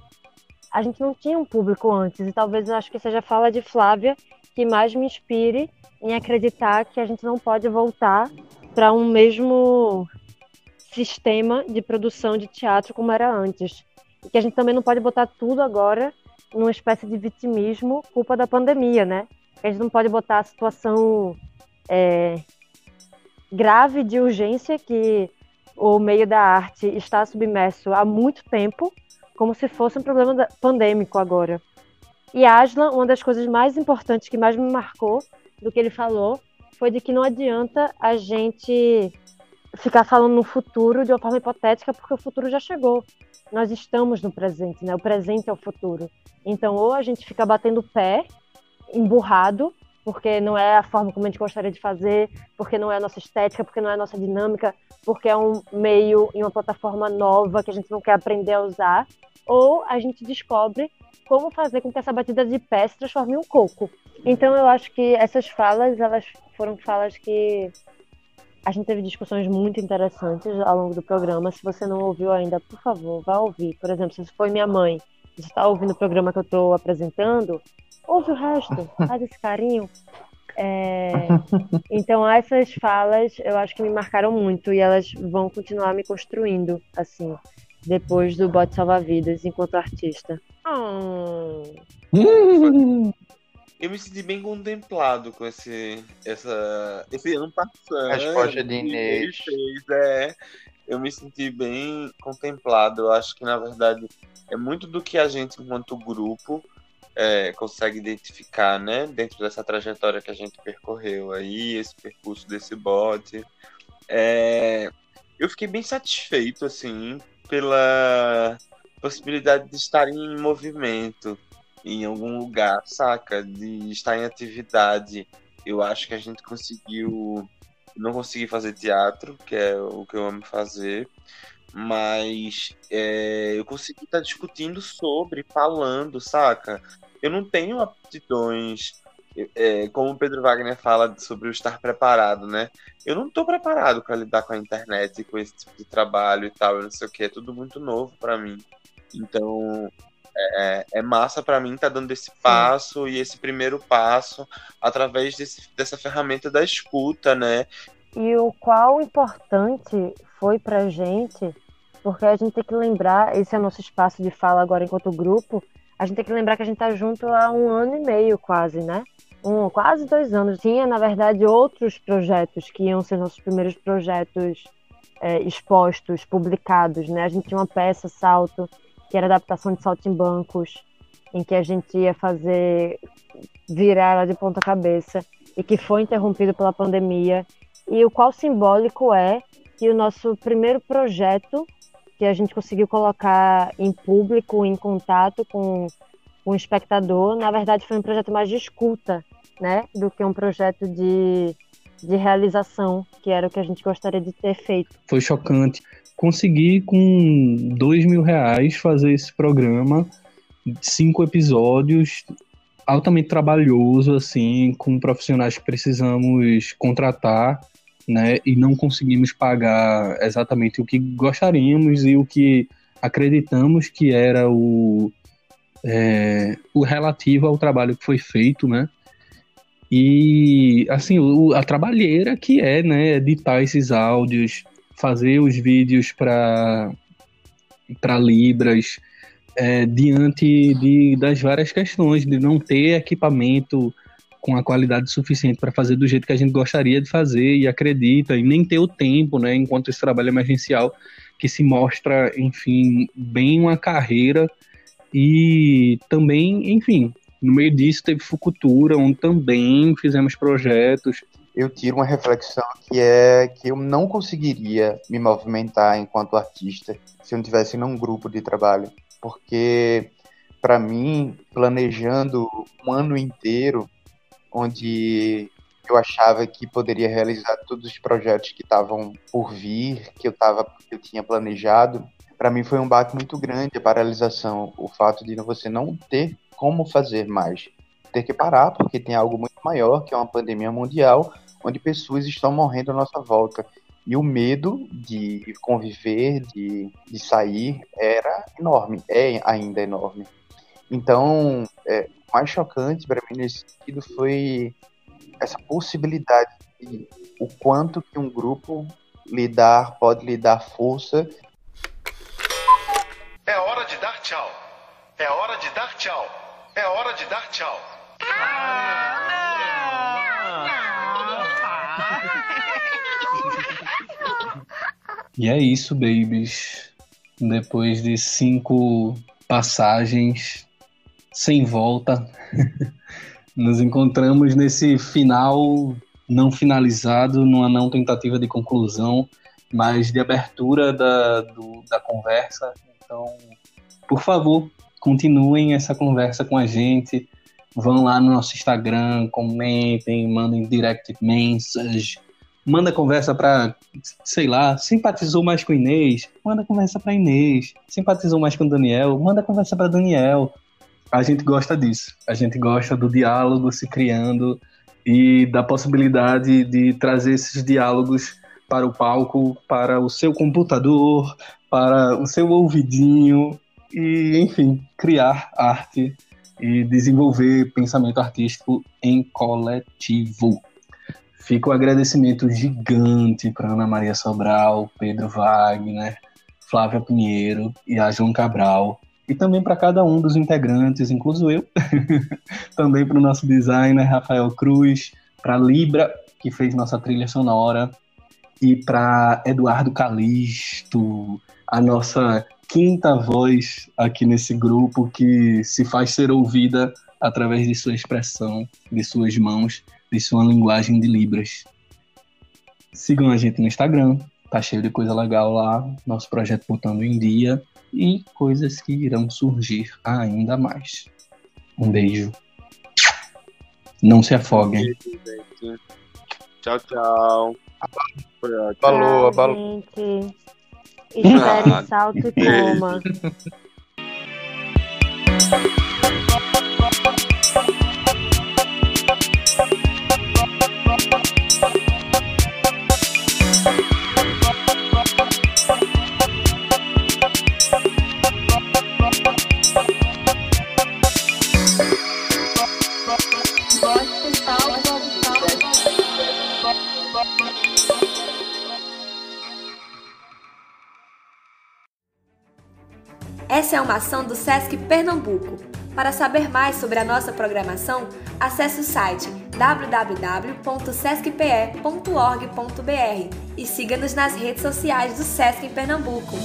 a gente não tinha um público antes. E talvez eu acho que seja a fala de Flávia que mais me inspire em acreditar que a gente não pode voltar para um mesmo sistema de produção de teatro como era antes. E que a gente também não pode botar tudo agora numa espécie de vitimismo culpa da pandemia, né? A gente não pode botar a situação é, grave de urgência que o meio da arte está submerso há muito tempo, como se fosse um problema pandêmico agora. E Aslan, uma das coisas mais importantes que mais me marcou do que ele falou foi de que não adianta a gente ficar falando no futuro de uma forma hipotética, porque o futuro já chegou. Nós estamos no presente, né? O presente é o futuro. Então, ou a gente fica batendo o pé, emburrado, porque não é a forma como a gente gostaria de fazer, porque não é a nossa estética, porque não é a nossa dinâmica, porque é um meio e uma plataforma nova que a gente não quer aprender a usar, ou a gente descobre como fazer com que essa batida de pé se transforme em um coco. Então eu acho que essas falas, elas foram falas que a gente teve discussões muito interessantes ao longo do programa. Se você não ouviu ainda, por favor, vá ouvir. Por exemplo, se foi minha mãe, você está ouvindo o programa que eu estou apresentando, ouve o resto, faz esse carinho. É... Então, essas falas eu acho que me marcaram muito e elas vão continuar me construindo, assim, depois do Bote Salva-Vidas enquanto artista. Oh. Eu me senti bem contemplado com esse, essa, esse ano passando. A resposta de Inês. É, eu me senti bem contemplado. Eu acho que, na verdade, é muito do que a gente, enquanto grupo, é, consegue identificar, né? Dentro dessa trajetória que a gente percorreu aí, esse percurso desse bote. É, eu fiquei bem satisfeito, assim, pela possibilidade de estar em movimento em algum lugar, saca? De estar em atividade. Eu acho que a gente conseguiu. Não consegui fazer teatro, que é o que eu amo fazer, mas é, eu consegui estar discutindo sobre, falando, saca? Eu não tenho aptidões, é, como o Pedro Wagner fala sobre o estar preparado, né? Eu não estou preparado para lidar com a internet, com esse tipo de trabalho e tal, eu não sei o que, é tudo muito novo para mim. Então, é, é massa para mim tá dando esse passo Sim. e esse primeiro passo através desse, dessa ferramenta da escuta, né? E o qual importante foi pra gente, porque a gente tem que lembrar, esse é o nosso espaço de fala agora enquanto grupo, a gente tem que lembrar que a gente tá junto há um ano e meio quase, né? Um, quase dois anos. Tinha, na verdade, outros projetos que iam ser nossos primeiros projetos é, expostos, publicados, né? A gente tinha uma peça, Salto, que era adaptação de Saltimbancos, em que a gente ia fazer virar ela de ponta cabeça e que foi interrompido pela pandemia e o qual simbólico é que o nosso primeiro projeto que a gente conseguiu colocar em público, em contato com, o espectador, na verdade foi um projeto mais de escuta, né, do que um projeto de, de realização, que era o que a gente gostaria de ter feito. Foi chocante consegui com dois mil reais fazer esse programa, cinco episódios, altamente trabalhoso, assim, com profissionais que precisamos contratar, né, e não conseguimos pagar exatamente o que gostaríamos e o que acreditamos que era o, é, o relativo ao trabalho que foi feito, né, e, assim, o, a trabalheira que é, né, editar esses áudios, fazer os vídeos para Libras é, diante de, das várias questões de não ter equipamento com a qualidade suficiente para fazer do jeito que a gente gostaria de fazer e acredita, e nem ter o tempo, né, enquanto esse trabalho emergencial que se mostra, enfim, bem uma carreira. E também, enfim, no meio disso teve Fucultura, onde também fizemos projetos eu tiro uma reflexão que é que eu não conseguiria me movimentar enquanto artista se eu não tivesse num grupo de trabalho, porque para mim, planejando um ano inteiro, onde eu achava que poderia realizar todos os projetos que estavam por vir, que eu tava, que eu tinha planejado, para mim foi um baque muito grande a paralisação, o fato de você não ter como fazer mais. Ter que parar, porque tem algo muito maior, que é uma pandemia mundial, onde pessoas estão morrendo à nossa volta. E o medo de conviver, de, de sair, era enorme, é ainda enorme. Então, é, o mais chocante para mim nesse sentido foi essa possibilidade de o quanto que um grupo lidar pode lhe dar força. É hora de dar tchau. É hora de dar tchau. É hora de dar tchau. E é isso, babies. Depois de cinco passagens sem volta, nos encontramos nesse final não finalizado, numa não tentativa de conclusão, mas de abertura da, do, da conversa. Então, por favor, continuem essa conversa com a gente. Vão lá no nosso Instagram, comentem, mandem direct message, manda conversa para, sei lá, simpatizou mais com Inês, manda conversa para Inês, simpatizou mais com Daniel, manda conversa para Daniel. A gente gosta disso. A gente gosta do diálogo se criando e da possibilidade de trazer esses diálogos para o palco, para o seu computador, para o seu ouvidinho e, enfim, criar arte e desenvolver pensamento artístico em coletivo. Fica o um agradecimento gigante para Ana Maria Sobral, Pedro Wagner, Flávia Pinheiro e a João Cabral. E também para cada um dos integrantes, incluso eu. também para o nosso designer, Rafael Cruz, para Libra, que fez nossa trilha sonora, e para Eduardo Calisto, a nossa quinta voz aqui nesse grupo que se faz ser ouvida através de sua expressão, de suas mãos de sua linguagem de Libras. Sigam a gente no Instagram, tá cheio de coisa legal lá, nosso projeto botando em dia e coisas que irão surgir ainda mais. Um beijo. Não se afoguem. Tchau, tchau. Falou, falou. Espere, salto e coma. Ação do SESC Pernambuco. Para saber mais sobre a nossa programação, acesse o site www.sescpe.org.br e siga-nos nas redes sociais do SESC em Pernambuco.